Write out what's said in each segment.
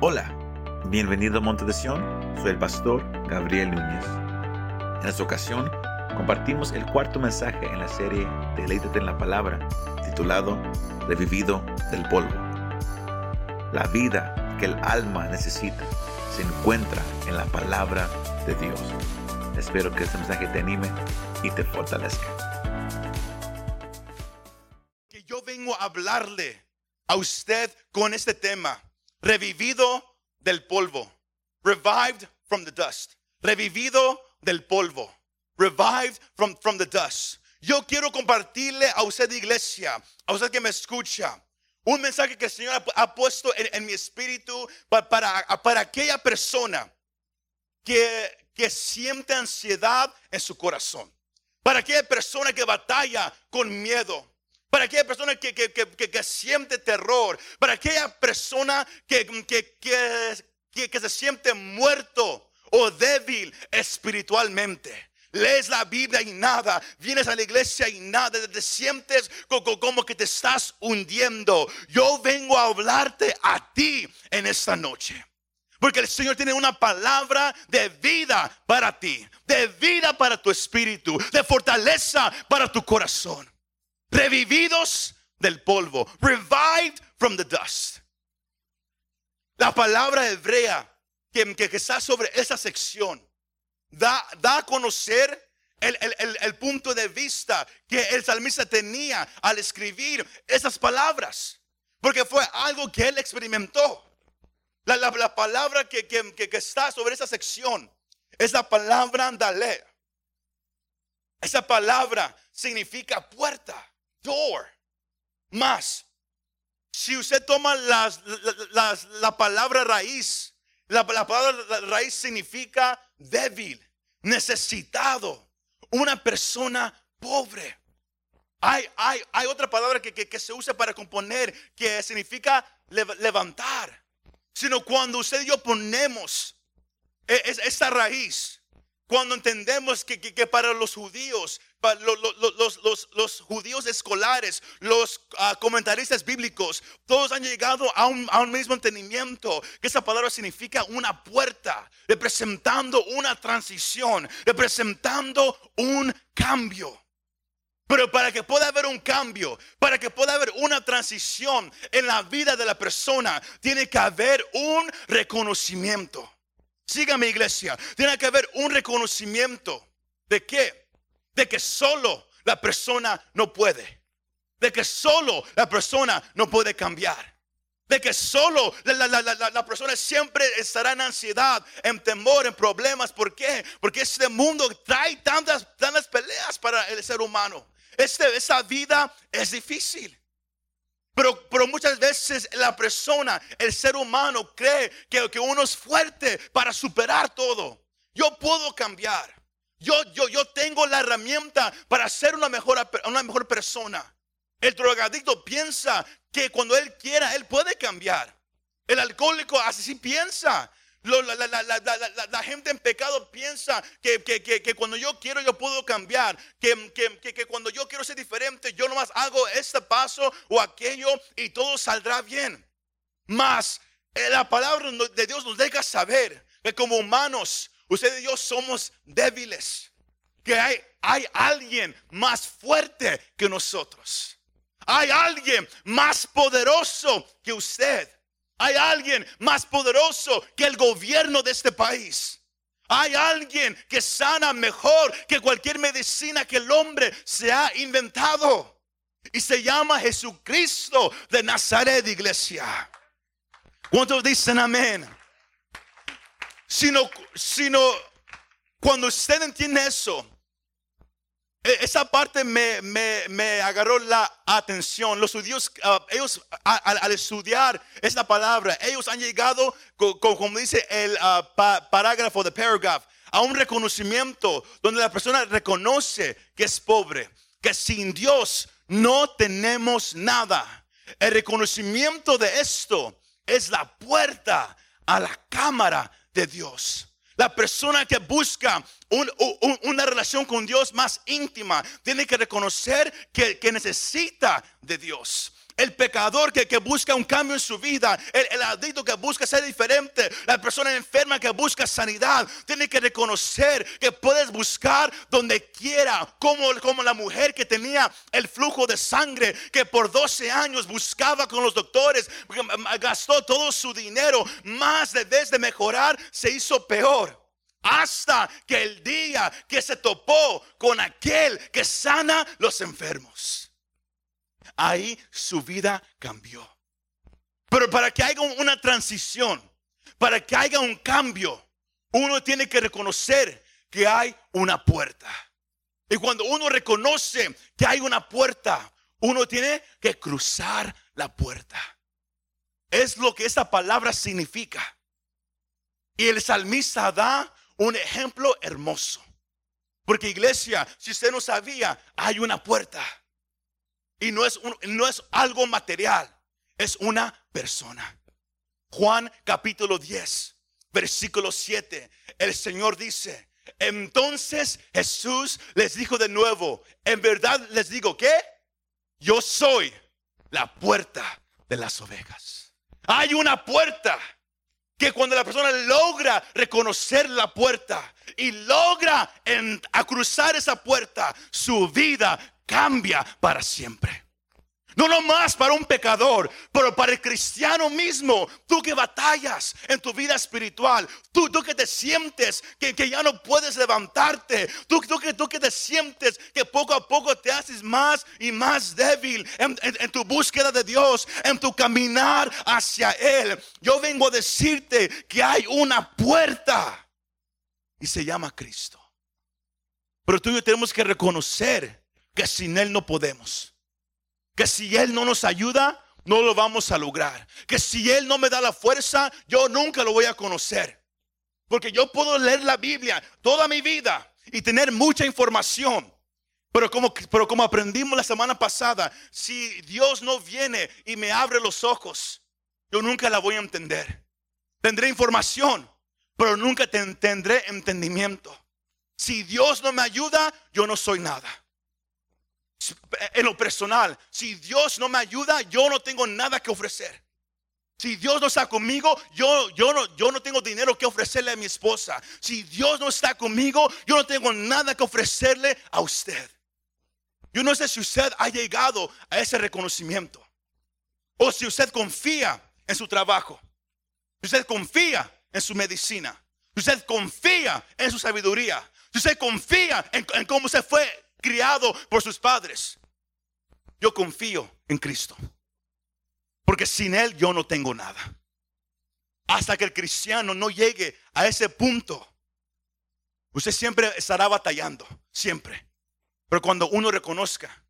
Hola, bienvenido a Monte de Sion, soy el pastor Gabriel Núñez. En esta ocasión compartimos el cuarto mensaje en la serie Deleítate en la Palabra, titulado Revivido del Polvo. La vida que el alma necesita se encuentra en la palabra de Dios. Espero que este mensaje te anime y te fortalezca. que yo vengo a hablarle a usted con este tema, revivido del polvo, revived from the dust, revivido del polvo, revived from, from the dust. Yo quiero compartirle a usted, iglesia, a usted que me escucha, un mensaje que el Señor ha, puesto en, en mi espíritu pa- para, para aquella persona que, que siente ansiedad en su corazón. Para aquella persona que batalla con miedo. Para aquella persona que, que- que- que- siente terror. Para aquella persona que, que- se siente muerto o débil espiritualmente. Lees la Biblia y nada, vienes a la iglesia y nada, te sientes co- co- como que te estás hundiendo. Yo vengo a hablarte a ti en esta noche. Porque el Señor tiene una palabra de vida para ti, de vida para tu espíritu, de fortaleza para tu corazón. Revividos del polvo, revived from the dust. La palabra hebrea que, que- está sobre esa sección da, da a conocer el, el- el- punto de vista que el salmista tenía al escribir esas palabras. Porque fue algo que él experimentó. La, la- la palabra que, que- que- que está sobre esa sección es la palabra andalé. Esa palabra significa puerta, door. Más, si usted toma las- la, las- la palabra raíz, la, la palabra raíz significa débil, necesitado, una persona pobre. Hay, hay, hay otra palabra que, que- que se usa para componer que significa lev- levantar. Sino cuando usted y yo ponemos e- es- esta raíz, cuando entendemos que, que- que para los judíos, los, judíos escolares, los ah, comentaristas bíblicos, todos han llegado a un, a un mismo entendimiento, que esa palabra significa una puerta, representando una transición, representando un cambio. Pero para que pueda haber un cambio, para que pueda haber una transición en la vida de la persona, tiene que haber un reconocimiento. Sígame iglesia, tiene que haber un reconocimiento de qué? De que solo la persona no puede. De que solo la persona no puede cambiar. De que solo la, persona siempre estará en ansiedad, en temor, en problemas. ¿Por qué? Porque este mundo trae tantas, tantas peleas para el ser humano. Este, esta vida es difícil. Pero, pero muchas veces la persona, el ser humano, cree que, que uno es fuerte para superar todo. Yo puedo cambiar. Yo, yo, yo tengo la herramienta para ser una mejor, una mejor persona. El drogadicto piensa que cuando él quiera, él puede cambiar. El alcohólico así piensa. Lo- la, gente en pecado piensa que, que- que- cuando yo quiero yo puedo cambiar. Que, cuando yo quiero ser diferente, yo nomás hago este paso o aquello y todo saldrá bien. Mas eh, la palabra de Dios nos deja saber que como humanos, usted y yo somos débiles. Que hay, hay alguien más fuerte que nosotros. Hay alguien más poderoso que usted. Hay alguien más poderoso que el gobierno de este país. Hay alguien que sana mejor que cualquier medicina que el hombre se ha inventado. Y se llama Jesucristo de Nazaret, iglesia. ¿Cuántos dicen amén? Sino, sino cuando usted entiende eso, e- esa parte me, me- me agarró la atención. Los judíos, ah, ellos al estudiar esta palabra, ellos han llegado, co- co- como dice el pa- parágrafo de paragraph, a un reconocimiento donde la persona reconoce que es pobre, que sin Dios no tenemos nada. El reconocimiento de esto es la puerta a la cámara de Dios. La persona que busca un- un- una relación con Dios más íntima tiene que reconocer que, que necesita de Dios. El pecador que, busca un cambio en su vida, el, el adicto que busca ser diferente, la persona enferma que busca sanidad, tiene que reconocer que puedes buscar donde quiera, como, como la mujer que tenía el flujo de sangre, que por 12 años buscaba con los doctores, gastó todo su dinero, más de vez de mejorar, se hizo peor. Hasta que el día que se topó con aquel que sana los enfermos. Ahí su vida cambió. Pero para que haya una transición, para que haya un cambio, uno tiene que reconocer que hay una puerta. Y cuando uno reconoce que hay una puerta, uno tiene que cruzar la puerta. Es lo que esta palabra significa. Y el salmista da un ejemplo hermoso. Porque iglesia, si usted no sabía, hay una puerta. Y no es, no es algo material, es una persona. Juan capítulo 10, versículo 7. El Señor dice, entonces Jesús les dijo de nuevo, en verdad les digo que yo soy la puerta de las ovejas. Hay una puerta que cuando la persona logra reconocer la puerta y logra a cruzar esa puerta, su vida cambia para siempre. No nomás para un pecador, pero para el cristiano mismo. Tú que batallas en tu vida espiritual. Tú, tú que te sientes que, que ya no puedes levantarte. Tú, tú, que, tú que te sientes que poco a poco te haces más y más débil en, en tu búsqueda de Dios, en tu caminar hacia Él. Yo vengo a decirte que hay una puerta y se llama Cristo. Pero tú y yo tenemos que reconocer que sin Él no podemos que si Él no nos ayuda, no lo vamos a lograr. Que si Él no me da la fuerza, yo nunca lo voy a conocer. Porque yo puedo leer la Biblia toda mi vida y tener mucha información. Pero como, pero como aprendimos la semana pasada, si Dios no viene y me abre los ojos, yo nunca la voy a entender. Tendré información, pero nunca tendré entendimiento. Si Dios no me ayuda, yo no soy nada en lo personal, si Dios no me ayuda, yo no tengo nada que ofrecer. Si Dios no está conmigo, yo, yo, no, yo no tengo dinero que ofrecerle a mi esposa. Si Dios no está conmigo, yo no tengo nada que ofrecerle a usted. Yo no sé si usted ha llegado a ese reconocimiento. O si usted confía en su trabajo. Si usted confía en su medicina. Si usted confía en su sabiduría. Si usted confía en, en cómo se fue criado por sus padres. Yo confío en Cristo. Porque sin Él yo no tengo nada. Hasta que el cristiano no llegue a ese punto, usted siempre estará batallando, siempre. Pero cuando uno reconozca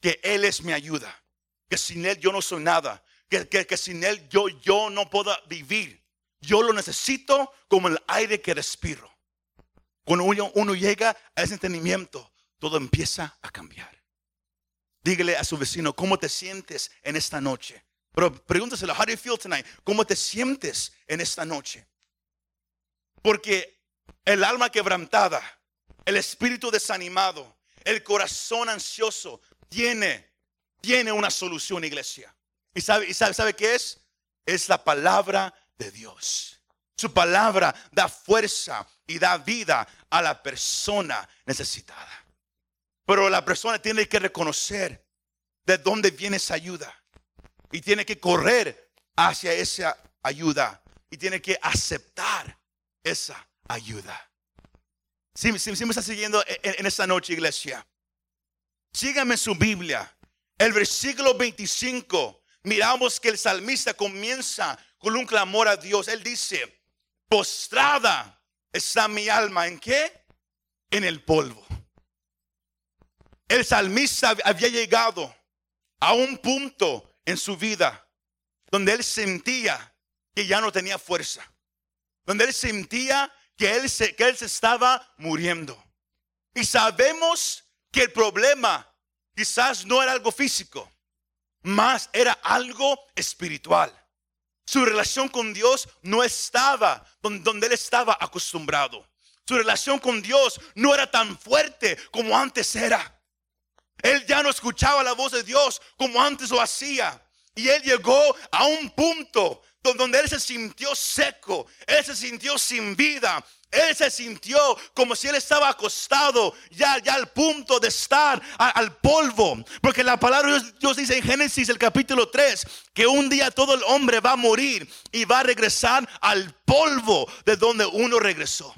que Él es mi ayuda, que sin Él yo no soy nada, que, que, sin Él yo, yo no puedo vivir, yo lo necesito como el aire que respiro. Cuando uno llega a ese entendimiento, todo empieza a cambiar. Dígale a su vecino, ¿cómo te sientes en esta noche? Pero pregúntaselo, how do you feel tonight? ¿Cómo te sientes en esta noche? Porque el alma quebrantada, el espíritu desanimado, el corazón ansioso, tiene, tiene una solución, iglesia. ¿Y sabe, y sabe, sabe qué es? Es la palabra de Dios. Su palabra da fuerza y da vida a la persona necesitada. Pero la persona tiene que reconocer de dónde viene esa ayuda. Y tiene que correr hacia esa ayuda. Y tiene que aceptar esa ayuda. Si, me está siguiendo en, esta noche, iglesia, sígame su Biblia. El versículo 25, miramos que el salmista comienza con un clamor a Dios. Él dice, postrada está mi alma. ¿En qué? En el polvo. El salmista había llegado a un punto en su vida donde él sentía que ya no tenía fuerza, donde él sentía que él se, que él se estaba muriendo. Y sabemos que el problema quizás no era algo físico, más era algo espiritual. Su relación con Dios no estaba donde él estaba acostumbrado. Su relación con Dios no era tan fuerte como antes era. Él ya no escuchaba la voz de Dios como antes lo hacía. Y él llegó a un punto donde él se sintió seco, él se sintió sin vida, él se sintió como si él estaba acostado ya, ya al punto de estar al polvo. Porque la palabra de Dios dice en Génesis el capítulo 3 que un día todo el hombre va a morir y va a regresar al polvo de donde uno regresó,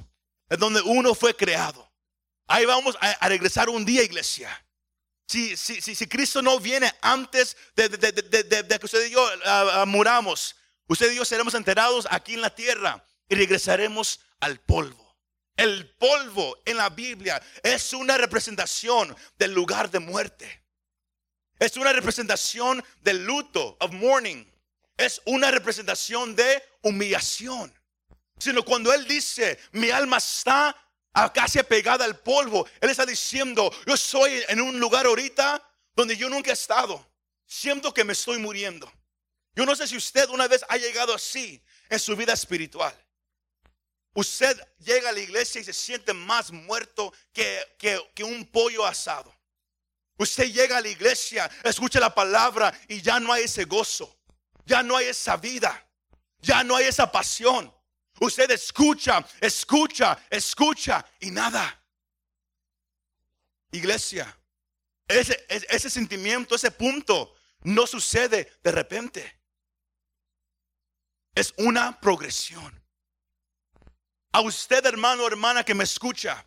de donde uno fue creado. Ahí vamos a, regresar un día, iglesia. Si, si, si, Cristo no viene antes de, que usted y yo ah, ah, muramos, usted y yo seremos enterrados aquí en la tierra y regresaremos al polvo. El polvo en la Biblia es una representación del lugar de muerte. Es una representación del luto, of mourning. Es una representación de humillación. Sino cuando Él dice, mi alma está casi pegada al polvo, Él está diciendo, yo soy en un lugar ahorita donde yo nunca he estado. Siento que me estoy muriendo. Yo no sé si usted una vez ha llegado así en su vida espiritual. Usted llega a la iglesia y se siente más muerto que, un pollo asado. Usted llega a la iglesia, escucha la palabra y ya no hay ese gozo, ya no hay esa vida, ya no hay esa pasión. Usted escucha, escucha, escucha y nada. Iglesia, ese, sentimiento, ese punto no sucede de repente. Es una progresión. A usted, hermano o hermana que me escucha,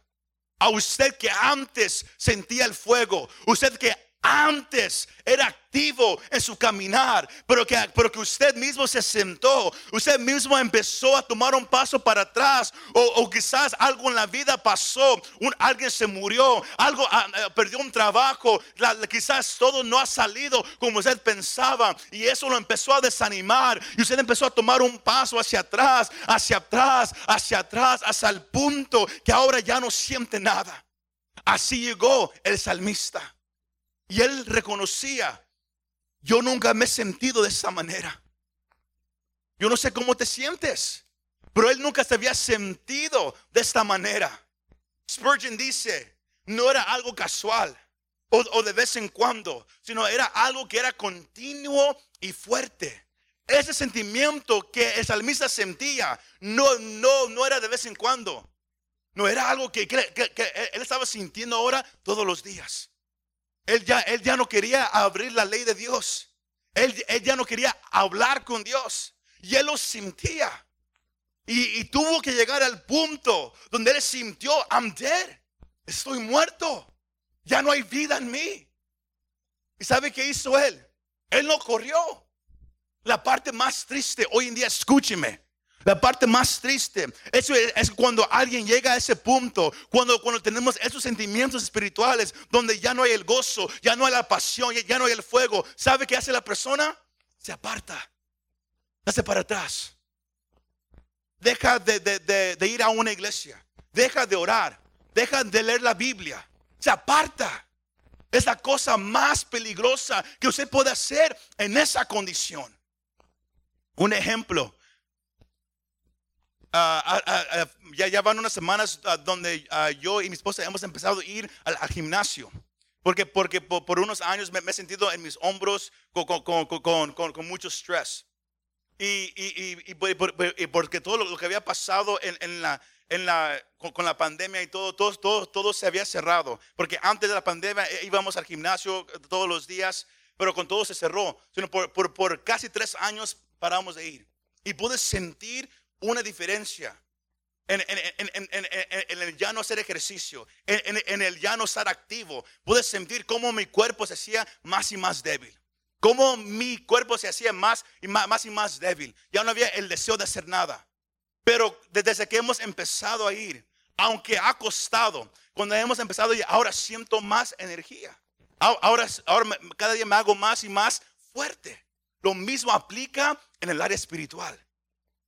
a usted que antes sentía el fuego, usted que antes era activo en su caminar, pero que, pero que usted mismo se sentó, usted mismo empezó a tomar un paso para atrás, o, quizás algo en la vida pasó, alguien se murió, algo ah, eh, perdió un trabajo, quizás todo no ha salido como usted pensaba, y eso lo empezó a desanimar, y usted empezó a tomar un paso hacia atrás, hacia atrás, hacia atrás, hasta el punto que ahora ya no siente nada. Así llegó el salmista. Y él reconocía, yo nunca me he sentido de esa manera. Yo no sé cómo te sientes, pero él nunca se había sentido de esta manera. Spurgeon dice, no era algo casual o, de vez en cuando, sino era algo que era continuo y fuerte. Ese sentimiento que el salmista sentía no, no, no era de vez en cuando. No era algo que él estaba sintiendo ahora todos los días. Él ya, él ya no quería abrir la ley de Dios. Él, ya no quería hablar con Dios. Y él lo sentía. Y, tuvo que llegar al punto donde él sintió, I'm dead. Estoy muerto. Ya no hay vida en mí. ¿Y sabe qué hizo él? Él no corrió. La parte más triste hoy en día, escúcheme. La parte más triste es, cuando alguien llega a ese punto, cuando, cuando tenemos esos sentimientos espirituales donde ya no hay el gozo, ya no hay la pasión, ya no hay el fuego. ¿Sabe qué hace la persona? Se aparta, hace para atrás. Deja de, de ir a una iglesia, deja de orar, deja de leer la Biblia, se aparta. Es la cosa más peligrosa que usted puede hacer en esa condición. Un ejemplo, Ah, ah, ya, ya van unas semanas donde yo y mi esposa hemos empezado a ir al, gimnasio. Porque, porque por, unos años me, he sentido en mis hombros con, con, con, mucho estrés. Y, y, y, porque todo lo, que había pasado en, en la, en la, con, la pandemia y todo, todo, todo, todo se había cerrado. Porque antes de la pandemia eh, íbamos al gimnasio todos los días, pero con todo se cerró. Sino por, por, por casi tres años paramos de ir. Y pude sentir una diferencia en, el ya no hacer ejercicio, en, el ya no estar activo. Pude sentir cómo mi cuerpo se hacía más y más débil. Cómo mi cuerpo se hacía más y más, y más débil. Ya no había el deseo de hacer nada. Pero desde que hemos empezado a ir, aunque ha costado, cuando hemos empezado y ahora siento más energía. Ahora, ahora cada día me hago más y más fuerte. Lo mismo aplica en el área espiritual.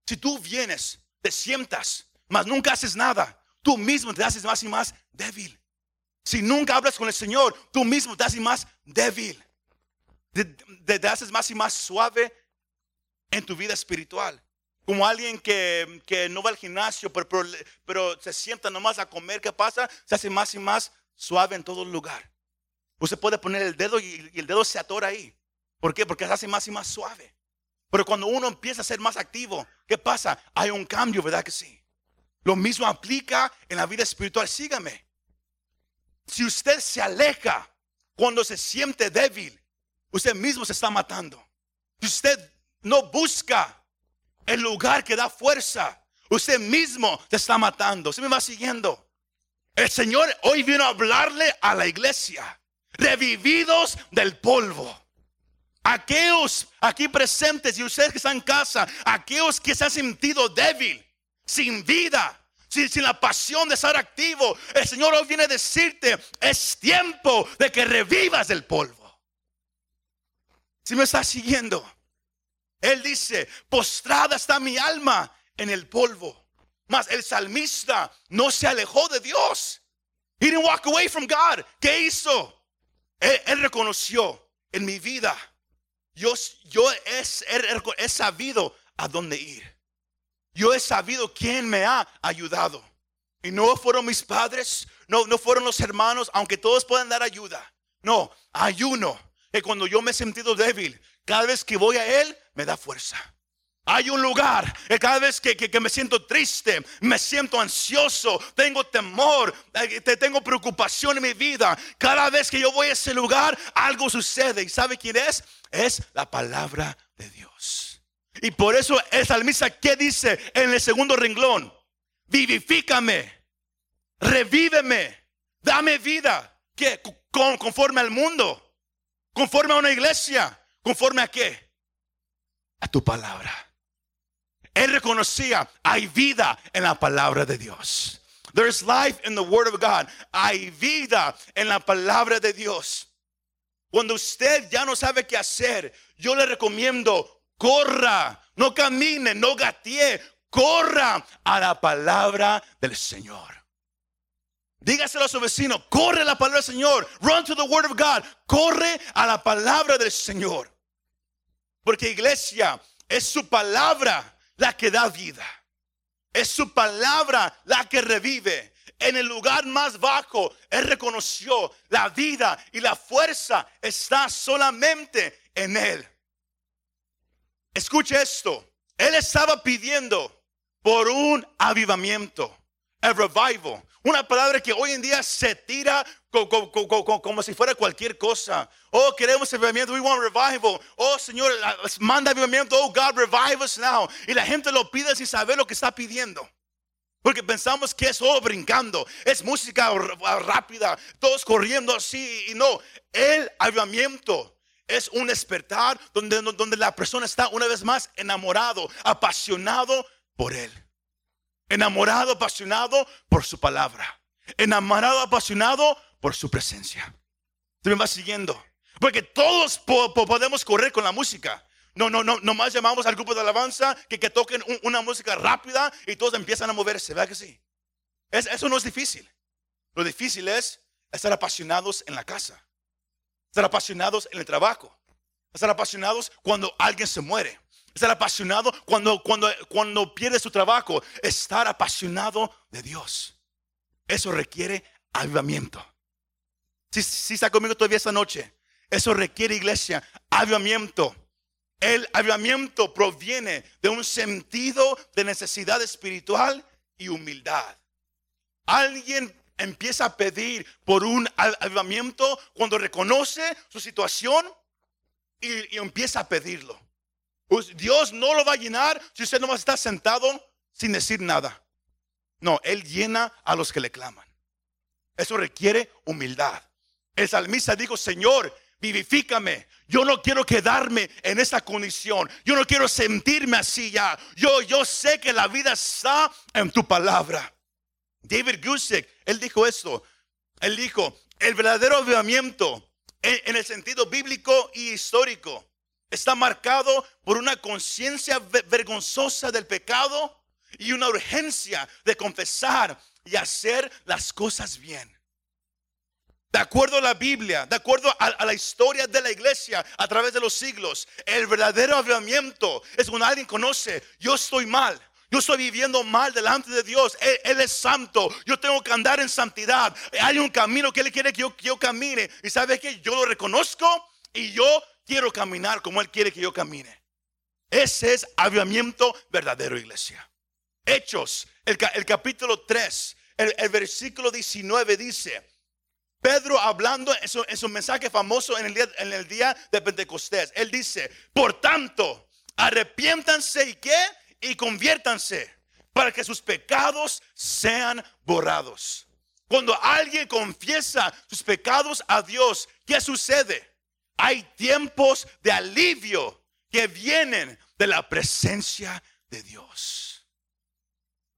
Si tú vienes, te sientas, mas nunca haces nada, tú mismo te haces más y más débil. Si nunca hablas con el Señor, tú mismo te haces más débil. Te, haces más y más suave en tu vida espiritual. Como alguien que, no va al gimnasio, pero, se sienta nomás a comer, ¿qué pasa? Se hace más y más suave en todo lugar. Usted puede poner el dedo y, y el dedo se atora ahí. ¿Por qué? Porque se hace más y más suave. Pero cuando uno empieza a ser más activo, ¿qué pasa? Hay un cambio, ¿verdad que sí? Lo mismo aplica en la vida espiritual. Sígame. Si usted se aleja cuando se siente débil, usted mismo se está matando. Si usted no busca el lugar que da fuerza, usted mismo se está matando. ¿Se me va siguiendo? El Señor hoy vino a hablarle a la iglesia, revividos del polvo. Aquellos aquí presentes y ustedes que están en casa, aquellos que se han sentido débil, sin vida, sin, la pasión de estar activo, el Señor hoy viene a decirte, es tiempo de que revivas del polvo. Si me está siguiendo, Él dice, postrada está mi alma en el polvo. Mas el salmista no se alejó de Dios. He didn't walk away from God. ¿Qué hizo? Él reconoció en mi vida yo, he, he, sabido a dónde ir. Yo he sabido quién me ha ayudado. Y no fueron mis padres, no, no fueron los hermanos, aunque todos puedan dar ayuda. No, hay uno que cuando yo me he sentido débil, cada vez que voy a Él, me da fuerza. Hay un lugar que cada vez que, que, me siento triste, me siento ansioso, tengo temor, eh, tengo preocupación en mi vida. Cada vez que yo voy a ese lugar, algo sucede. ¿Y sabe quién es? Es la palabra de Dios. Y por eso el salmista, ¿qué dice en el segundo renglón? Vivifícame, revíveme, dame vida. ¿Qué? Conforme al mundo, conforme a una iglesia, conforme a qué? A tu palabra. Él reconocía, hay vida en la palabra de Dios. There is life in the word of God. Hay vida en la palabra de Dios. Cuando usted ya no sabe qué hacer, yo le recomiendo, corra, no camine, no gatee, corra a la palabra del Señor. Dígaselo a su vecino, corre a la palabra del Señor. Run to the word of God. Corre a la palabra del Señor. Porque iglesia, es su palabra la que da vida. Es su palabra la que revive. En el lugar más bajo, Él reconoció la vida y la fuerza está solamente en Él. Escuche esto. Él estaba pidiendo por un avivamiento, a revival. Una palabra que hoy en día se tira como, si fuera cualquier cosa. Oh, queremos avivamiento. We want revival. Oh, Señor, manda avivamiento. Oh, God, revive us now. Y la gente lo pide sin saber lo que está pidiendo. Porque pensamos que es solo brincando, es música rápida, todos corriendo así. Y no, el avivamiento es un despertar donde, donde la persona está una vez más enamorado, apasionado por Él. Enamorado, apasionado por su palabra. Enamorado, apasionado por su presencia. ¿Tú me vas siguiendo? Porque todos podemos correr con la música. No, no, no, nomás llamamos al grupo de alabanza que, que toquen una música rápida y todos empiezan a moverse, ¿verdad que sí? eso no es difícil. Lo difícil es estar apasionados en la casa, estar apasionados en el trabajo, estar apasionados cuando alguien se muere, estar apasionado cuando, cuando, cuando pierde su trabajo, estar apasionado de Dios. Eso requiere avivamiento. Si, si está conmigo todavía esta noche, eso requiere iglesia, avivamiento. El avivamiento proviene de un sentido de necesidad espiritual y humildad. Alguien empieza a pedir por un avivamiento cuando reconoce su situación y, empieza a pedirlo. Pues Dios no lo va a llenar si usted no está sentado sin decir nada. No, Él llena a los que le claman. Eso requiere humildad. El salmista dijo, Señor, vivifícame. Yo no quiero quedarme en esa condición. Yo no quiero sentirme así ya. Yo, yo sé que la vida está en tu palabra. David Gusick, él dijo esto. Él dijo, el verdadero avivamiento en, en el sentido bíblico y histórico está marcado por una conciencia vergonzosa del pecado y una urgencia de confesar y hacer las cosas bien. De acuerdo a la Biblia, de acuerdo a, la historia de la iglesia a través de los siglos, el verdadero avivamiento es cuando alguien conoce, yo estoy mal, Yo estoy viviendo mal delante de Dios. Él, es santo. Yo tengo que andar en santidad. Hay un camino que Él quiere que yo, que yo camine. Y sabes que yo lo reconozco y yo quiero caminar como Él quiere que yo camine. Ese es avivamiento verdadero, iglesia. Hechos, el, capítulo 3, el, versículo 19 dice, Pedro hablando en su, mensaje famoso en el, día, de Pentecostés, él dice, por tanto, arrepiéntanse y qué, y conviértanse para que sus pecados sean borrados. Cuando alguien confiesa sus pecados a Dios, ¿qué sucede? Hay tiempos de alivio que vienen de la presencia de Dios.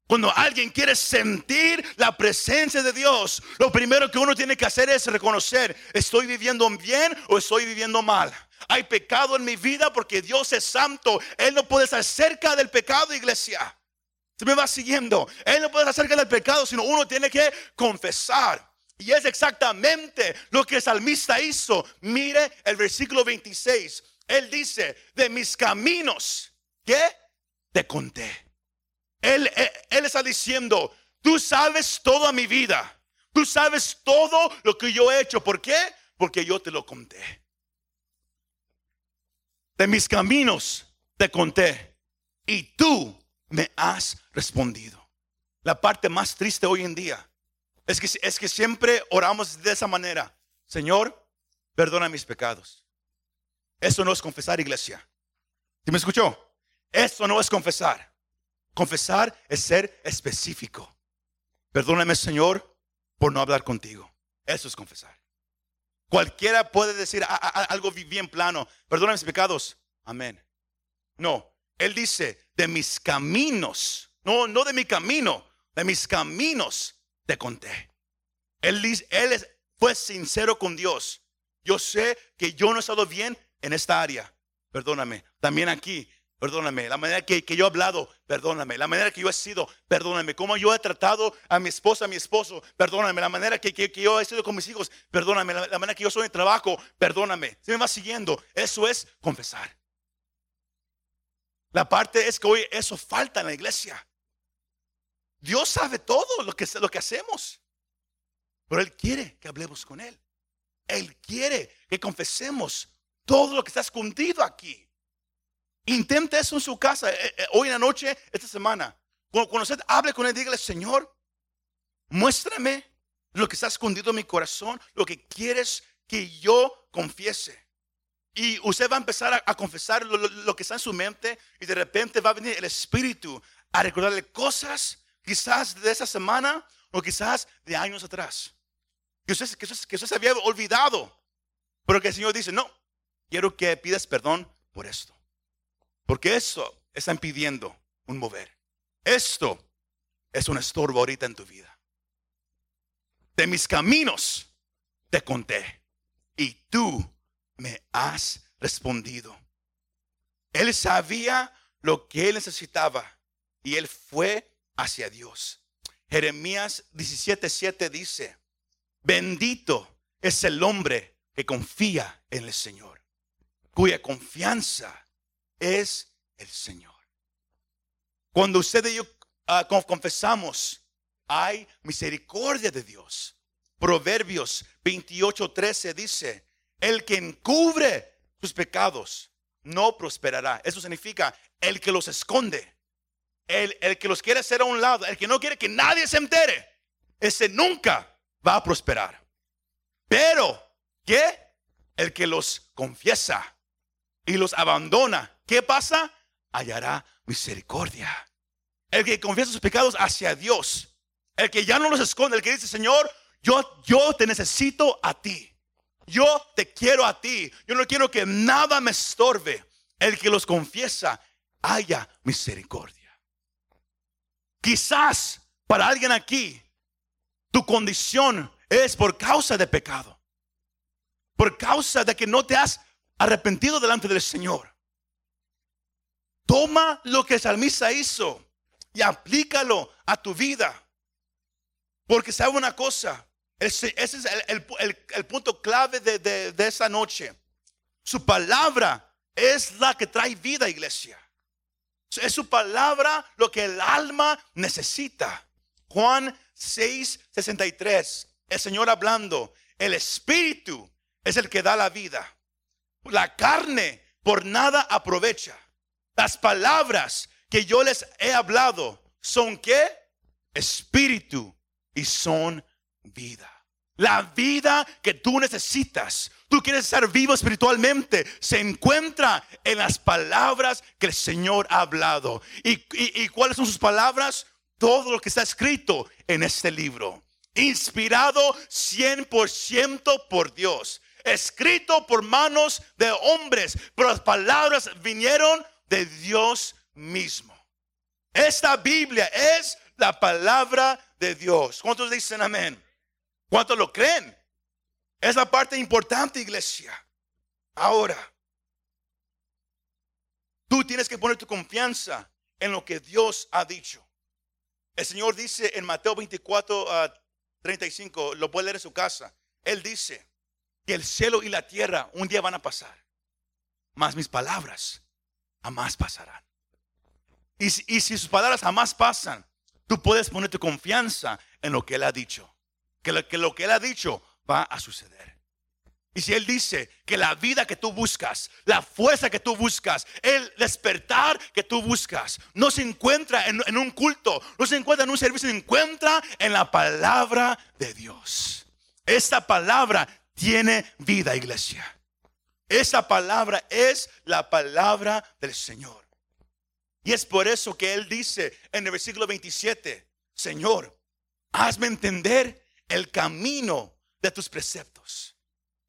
Cuando alguien quiere sentir la presencia de Dios, lo primero que uno tiene que hacer es reconocer, ¿estoy viviendo bien o estoy viviendo mal? Hay pecado en mi vida porque Dios es santo. Él no puede estar cerca del pecado, iglesia. Se me va siguiendo. Él no puede estar cerca del pecado, sino uno tiene que confesar. Y es exactamente lo que el salmista hizo. Mire el versículo 26. Él dice, de mis caminos, ¿qué? Te conté. Él, él, está diciendo, tú sabes toda mi vida. Tú sabes todo lo que yo he hecho. ¿Por qué? Porque yo te lo conté. De mis caminos te conté. Y tú me has respondido. La parte más triste hoy en día es que, es que siempre oramos de esa manera. Señor, perdona mis pecados. Eso no es confesar, iglesia. ¿Sí me escuchó? Eso no es confesar. Confesar es ser específico. Perdóname, Señor, por no hablar contigo. Eso es confesar. Cualquiera puede decir algo bien plano. Perdóname mis pecados. Amén. No, Él dice, de mis caminos. No, no de mi camino. De mis caminos te conté. Él, él fue sincero con Dios. Yo sé que yo no he estado bien en esta área, perdóname. También aquí, perdóname. La manera que, yo he hablado, perdóname. La manera que yo he sido, perdóname. Cómo yo he tratado a mi esposa, a mi esposo, perdóname. La manera que, yo he sido con mis hijos, perdóname. La, manera que yo soy en trabajo, perdóname. Si me va siguiendo, eso es confesar. La parte es que hoy eso falta en la iglesia. Dios sabe todo lo que, lo que hacemos. Pero Él quiere que hablemos con Él. Él quiere que confesemos todo lo que está escondido aquí. Intente eso en su casa eh, eh, hoy en la noche, esta semana. Cuando, usted hable con él, dígale, Señor, muéstrame lo que está escondido en mi corazón, lo que quieres que yo confiese. Y usted va a empezar a, confesar lo, que está en su mente y de repente va a venir el Espíritu a recordarle cosas quizás de esa semana o quizás de años atrás. Que usted, que que usted se había olvidado. Pero que el Señor dice, no, quiero que pidas perdón por esto. Porque esto está impidiendo un mover. Esto es un estorbo ahorita en tu vida. De mis caminos te conté y tú me has respondido. Él sabía lo que él necesitaba y él fue hacia Dios. Jeremías 17:7 dice, bendito es el hombre que confía en el Señor cuya confianza es el Señor. Cuando usted y yo ah, confesamos, hay misericordia de Dios. Proverbios 28:13 dice, el que encubre sus pecados no prosperará. Eso significa el que los esconde, el, el que los quiere hacer a un lado, el que no quiere que nadie se entere, ese nunca va a prosperar. Pero, ¿qué? El que los confiesa y los abandona, ¿qué pasa? Hallará misericordia. El que confiesa sus pecados hacia Dios, el que ya no los esconde, el que dice, Señor, yo, yo te necesito a ti. Yo te quiero a ti. Yo no quiero que nada me estorbe. El que los confiesa, haya misericordia. Quizás para alguien aquí, tu condición es por causa de pecado. Por causa de que no te has arrepentido delante del Señor. Toma lo que el salmista hizo y aplícalo a tu vida. Porque sabe una cosa, ese, es el, punto clave de, de esa noche. Su palabra es la que trae vida, iglesia. Es su palabra lo que el alma necesita. Juan 6, 63. El Señor hablando. El Espíritu es el que da la vida. La carne por nada aprovecha. Las palabras que yo les he hablado son qué? Espíritu y son vida. La vida que tú necesitas, tú quieres estar vivo espiritualmente, se encuentra en las palabras que el Señor ha hablado. ¿Y, cuáles son sus palabras? Todo lo que está escrito en este libro. Inspirado 100% por Dios. Escrito por manos de hombres, pero las palabras vinieron de Dios mismo. Esta Biblia es la palabra de Dios. ¿Cuántos dicen amén? ¿Cuántos lo creen? Es la parte importante, iglesia. Ahora, tú tienes que poner tu confianza en lo que Dios ha dicho. El Señor dice en Mateo 24 35, lo puede leer en su casa. Él dice que el cielo y la tierra un día van a pasar, mas mis palabras jamás pasarán. Y, y si sus palabras jamás pasan, tú puedes poner tu confianza en lo que Él ha dicho. Que lo, que lo que Él ha dicho va a suceder. Y si Él dice que la vida que tú buscas, la fuerza que tú buscas, el despertar que tú buscas, no se encuentra en, un culto, no se encuentra en un servicio, se encuentra en la palabra de Dios. Esta palabra tiene vida, iglesia. Esa palabra es la palabra del Señor. Y es por eso que Él dice en el versículo 27, Señor, hazme entender el camino de tus preceptos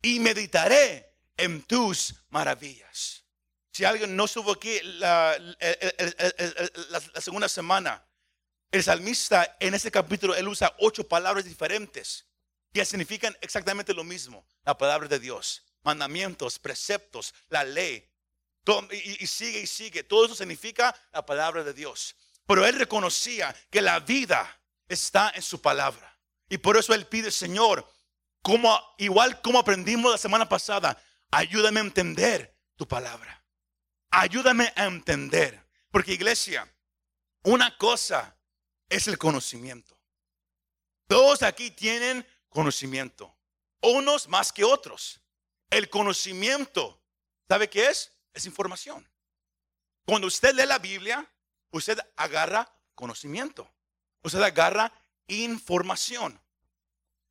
y meditaré en tus maravillas. Si alguien no estuvo aquí la, segunda semana, el salmista en este capítulo, él usa ocho palabras diferentes que significan exactamente lo mismo. La palabra de Dios, mandamientos, preceptos, la ley, y, sigue y sigue. Todo eso significa la palabra de Dios. Pero él reconocía que la vida está en su palabra. Y por eso él pide, Señor, como, igual como aprendimos la semana pasada, ayúdame a entender tu palabra. Ayúdame a entender. Porque iglesia, una cosa es el conocimiento. Todos aquí tienen conocimiento. Unos más que otros. El conocimiento, ¿sabe qué es? es información. Cuando usted lee la Biblia, usted agarra conocimiento. Usted agarra información.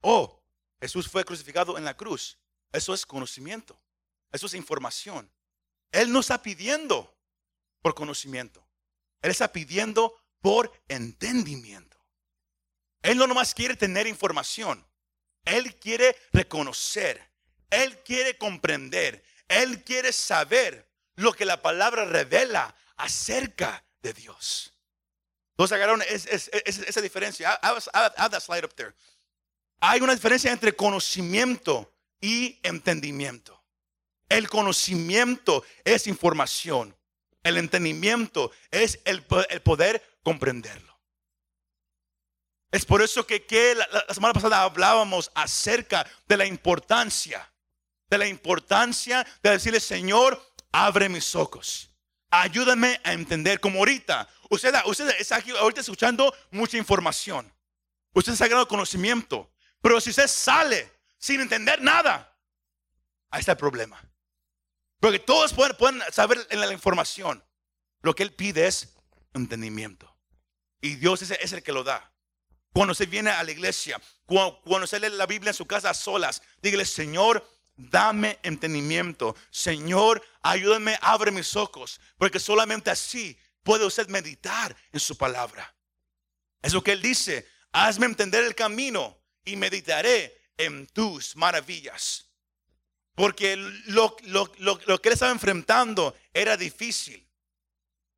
Oh, Jesús fue crucificado en la cruz. Eso es conocimiento. Eso es información. Él no está pidiendo por conocimiento. Él está pidiendo por entendimiento. Él no nomás quiere tener información. Él quiere reconocer. Él quiere comprender. Él quiere saber lo que la palabra revela acerca de Dios. Entonces agarraron esa diferencia. Add that slide up there. Hay una diferencia entre conocimiento y entendimiento. El conocimiento es información. El entendimiento es el, poder comprenderlo. Es por eso que, la, la, semana pasada hablábamos acerca de la importancia, de la importancia de decirle, Señor, abre mis ojos. Ayúdame a entender como ahorita. Usted, usted está aquí ahorita escuchando mucha información. Usted está ganando conocimiento. Pero si usted sale sin entender nada, ahí está el problema. Porque todos pueden, saber en la información. Lo que Él pide es entendimiento. Y Dios es, el que lo da. Cuando se viene a la iglesia, cuando, cuando se lee la Biblia en su casa a solas, dígale, Señor, dame entendimiento. Señor, ayúdame, abre mis ojos, porque solamente así puede usted meditar en su palabra. Es lo que él dice, hazme entender el camino y meditaré en tus maravillas. Porque lo, que él estaba enfrentando era difícil.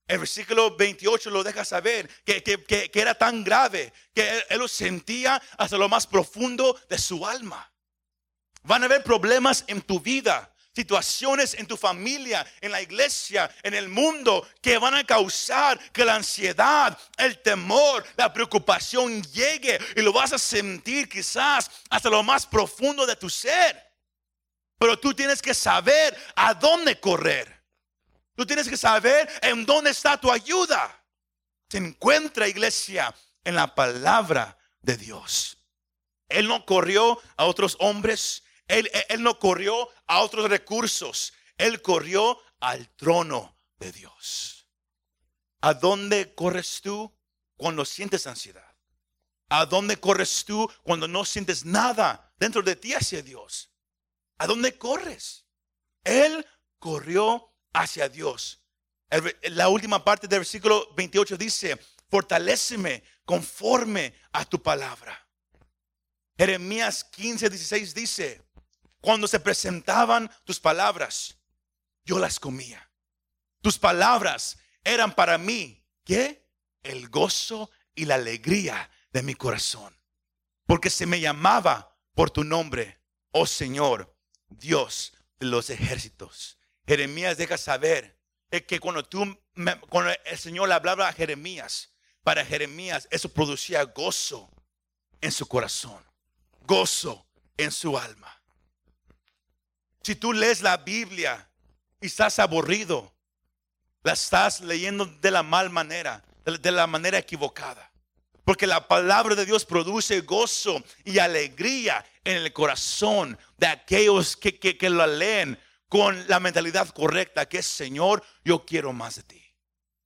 El versículo 28 lo deja saber que, que, era tan grave que él lo sentía hasta lo más profundo de su alma. Van a haber problemas en tu vida, situaciones en tu familia, en la iglesia, en el mundo, que van a causar que la ansiedad, el temor, la preocupación llegue y lo vas a sentir quizás hasta lo más profundo de tu ser. Pero tú tienes que saber a dónde correr. Tú tienes que saber en dónde está tu ayuda. Se encuentra, iglesia, en la palabra de Dios. Él no corrió a otros hombres. Él, no corrió a otros recursos. Él corrió al trono de Dios. ¿A dónde corres tú cuando sientes ansiedad? ¿A dónde corres tú cuando no sientes nada dentro de ti hacia Dios? ¿A dónde corres? Él corrió hacia Dios. la última parte del versículo 28 dice, fortaléceme conforme a tu palabra. Jeremías 15, 16 dice, cuando se presentaban tus palabras, yo las comía. Tus palabras eran para mí, ¿qué? El gozo y la alegría de mi corazón. Porque se me llamaba por tu nombre, oh Señor, Dios de los ejércitos. Jeremías deja saber que cuando tú, cuando el Señor le hablaba a Jeremías, para Jeremías eso producía gozo en su corazón, gozo en su alma. Si tú lees la Biblia y estás aburrido, la estás leyendo de la mal manera, de la manera equivocada. Porque la palabra de Dios produce gozo y alegría en el corazón de aquellos que, que, que la leen con la mentalidad correcta, que es Señor, yo quiero más de ti.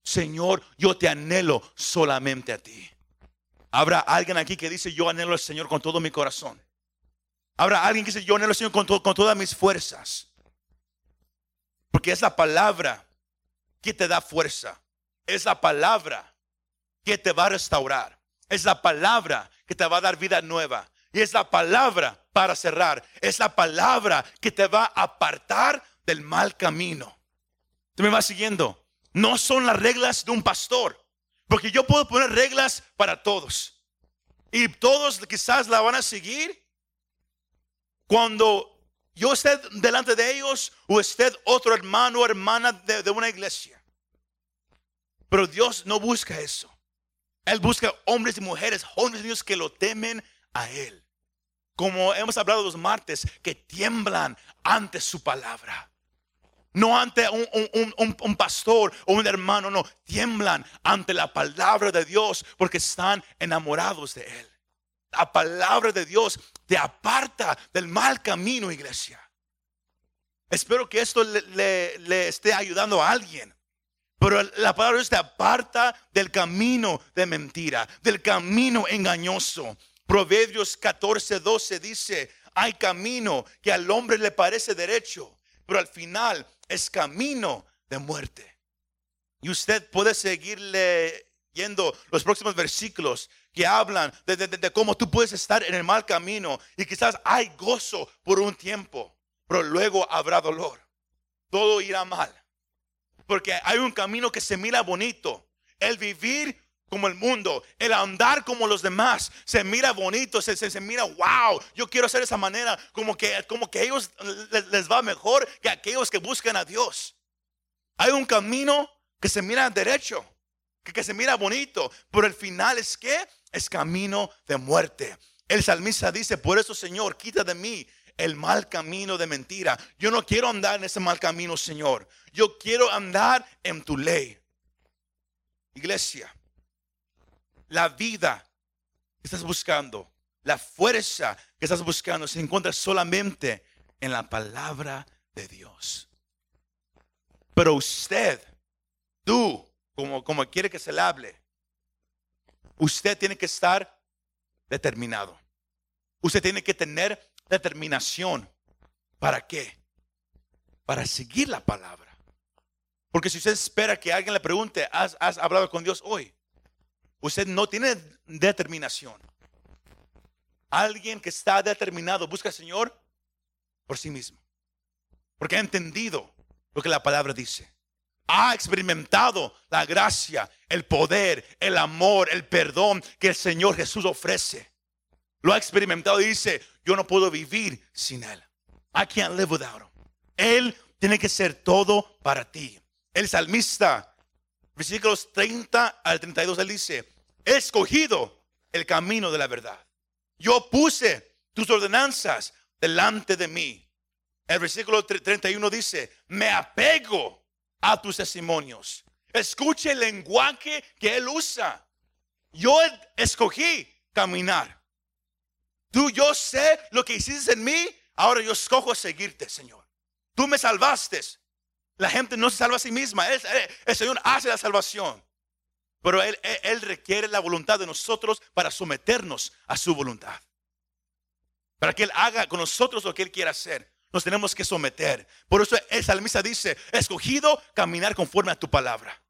Señor, yo te anhelo solamente a ti. Habrá alguien aquí que dice, yo anhelo al Señor con todo mi corazón. Habrá alguien que dice, yo anhelo al Señor con, con todas mis fuerzas. Porque es la palabra que te da fuerza. Es la palabra que te va a restaurar. Es la palabra que te va a dar vida nueva. Y es la palabra para cerrar. Es la palabra que te va a apartar del mal camino. ¿Tú me vas siguiendo? No son las reglas de un pastor. Porque yo puedo poner reglas para todos. Y todos quizás la van a seguir. Cuando yo esté delante de ellos o esté otro hermano o hermana de, una iglesia. Pero Dios no busca eso. Él busca hombres y mujeres, jóvenes y niños que lo temen a Él. Como hemos hablado los martes, que tiemblan ante su palabra. No ante un, pastor o un hermano, no, tiemblan ante la palabra de Dios porque están enamorados de Él. La palabra de Dios te aparta del mal camino, iglesia. Espero que esto le esté ayudando a alguien. Pero la palabra de Dios te aparta del camino de mentira, del camino engañoso. Proverbios 14, 12 dice, hay camino que al hombre le parece derecho, pero al final es camino de muerte. Y usted puede seguir leyendo los próximos versículos que hablan de, de, cómo tú puedes estar en el mal camino y quizás hay gozo por un tiempo, pero luego habrá dolor. Todo irá mal. Porque hay un camino que se mira bonito. El vivir como el mundo, el andar como los demás, se mira bonito, se, se, mira, wow, yo quiero hacer de esa manera, como que, como que ellos les, va mejor que aquellos que buscan a Dios. Hay un camino que se mira derecho, que, que se mira bonito, pero el final es que es camino de muerte. El salmista dice, por eso Señor, quita de mí el mal camino de mentira. Yo no quiero andar en ese mal camino, Señor. Yo quiero andar en tu ley. Iglesia, la vida que estás buscando, la fuerza que estás buscando se encuentra solamente en la palabra de Dios. Pero usted, tú, como, como quiere que se le hable, usted tiene que estar determinado. Usted tiene que tener determinación. ¿Para qué? Para seguir la palabra. Porque si usted espera que alguien le pregunte, ¿has, hablado con Dios hoy? Usted no tiene determinación. Alguien que está determinado busca al Señor por sí mismo. Porque ha entendido lo que la palabra dice. Ha experimentado la gracia, el poder, el amor, el perdón que el Señor Jesús ofrece. Lo ha experimentado y dice, yo no puedo vivir sin Él. I can't live without Him. Él tiene que ser todo para ti. El salmista, versículos 30 al 32, él dice, he escogido el camino de la verdad. Yo puse tus ordenanzas delante de mí. El versículo 31 dice, me apego a tus testimonios. Escuche el lenguaje que Él usa. Yo escogí caminar. Tú, yo sé lo que hiciste en mí. Ahora yo escojo seguirte, Señor. Tú me salvaste. La gente no se salva a sí misma. El, Señor hace la salvación. Pero él, él, requiere la voluntad de nosotros para someternos a su voluntad. Para que Él haga con nosotros lo que Él quiera hacer. Nos tenemos que someter. Por eso el salmista dice, escogido caminar conforme a tu palabra.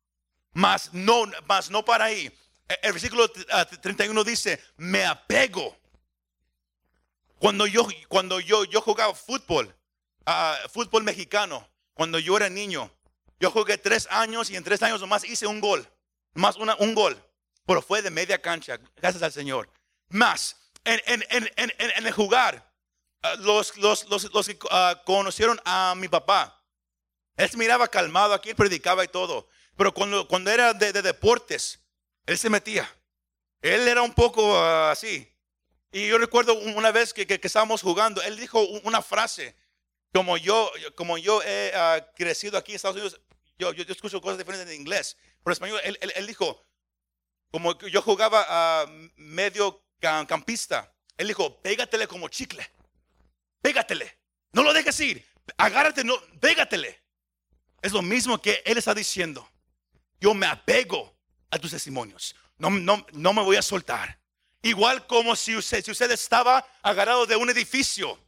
Mas no, mas no para ahí. E, el versículo 31 ah, dice, me apego. Cuando yo, cuando yo, yo jugaba fútbol, uh, fútbol mexicano, cuando yo era niño, yo jugué tres años y en tres años nomás hice un gol. Más una, un gol. Pero fue de media cancha, gracias al Señor. Más, en, en, en, en el jugar, Ah, los, los, los, que ah, conocieron a mi papá, él se miraba calmado aquí, él predicaba y todo. Pero cuando, cuando era de, deportes, él se metía. Él era un poco ah, así. Y yo recuerdo una vez que, que, estábamos jugando, él dijo una frase, como yo, como yo he crecido aquí en Estados Unidos, yo, yo, escucho cosas diferentes en inglés, pero en español, él, él, dijo, como yo jugaba medio campista, él dijo, pégatele como chicle pégatele. No lo dejes ir. Agárrate, no, pégatele. Es lo mismo que Él está diciendo. Yo me apego a tus testimonios. No, no, no me voy a soltar. Igual como si usted, si usted estaba agarrado de un edificio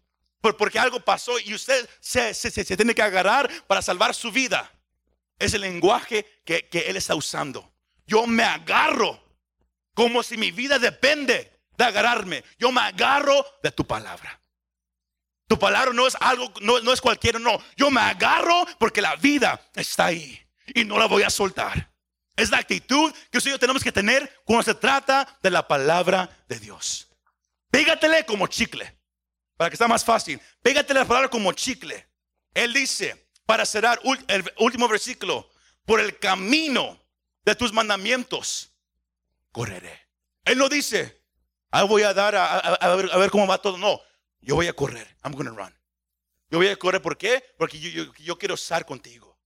porque algo pasó y usted se, se, tiene que agarrar para salvar su vida. Es el lenguaje que, que Él está usando. Yo me agarro como si mi vida depende de agarrarme. Yo me agarro de tu palabra. Tu palabra no es algo, no, es cualquiera, no. Yo me agarro porque la vida está ahí y no la voy a soltar. Es la actitud que usted tenemos que tener cuando se trata de la palabra de Dios. Pégatele como chicle, para que sea más fácil. Pégatele la palabra como chicle. Él dice, para cerrar el último versículo, por el camino de tus mandamientos, correré. Él no dice, ah, voy a dar ver, a ver cómo va todo. No, yo voy a correr. I'm going to run. Yo voy a correr, ¿por? Porque yo, yo, quiero estar contigo.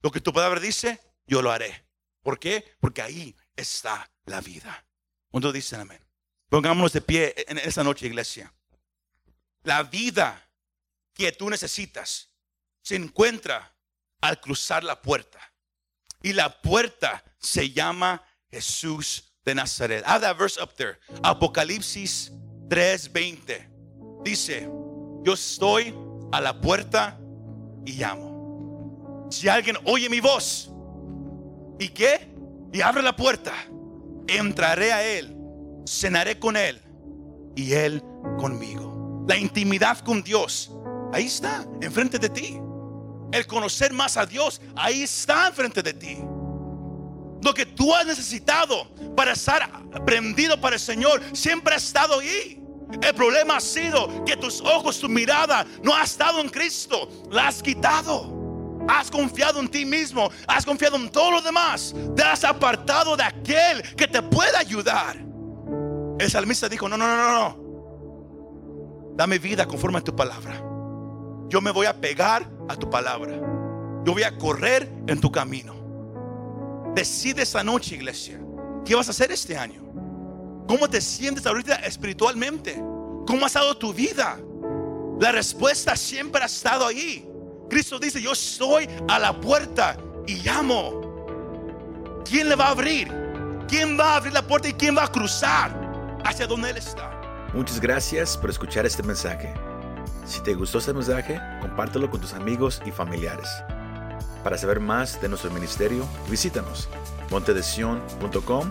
Lo que tu palabra dice, yo lo haré. ¿Por qué? Porque ahí está la vida. ¿Cuántos dicen amén? Pongámonos de pie en esta noche, iglesia. La vida que tú necesitas se encuentra al cruzar la puerta. Y la puerta se llama Jesús de Nazaret. Have that verse up there. Apocalipsis 3:20 dice, yo estoy a la puerta y llamo. Si alguien oye mi voz, ¿y qué? Y abre la puerta, entraré a él, cenaré con él y él conmigo. La intimidad con Dios, ahí está, enfrente de ti. El conocer más a Dios, ahí está enfrente de ti. Lo que tú has necesitado para estar prendido para el Señor, siempre ha estado ahí. El problema ha sido que tus ojos, tu mirada no ha estado en Cristo. La has quitado. Has confiado en ti mismo. Has confiado en todo lo demás. Te has apartado de aquel que te puede ayudar. El salmista dijo, no, no, no, no, no. Dame vida conforme a tu palabra. Yo me voy a pegar a tu palabra. Yo voy a correr en tu camino. Decide esta noche, iglesia. ¿Qué vas a hacer este año? ¿Cómo te sientes ahorita espiritualmente? ¿Cómo ha estado tu vida? La respuesta siempre ha estado ahí. Cristo dice, yo estoy a la puerta y llamo. ¿Quién le va a abrir? ¿Quién va a abrir la puerta y quién va a cruzar hacia donde Él está? Muchas gracias por escuchar este mensaje. Si te gustó este mensaje, compártelo con tus amigos y familiares. Para saber más de nuestro ministerio, visítanos montedesion.com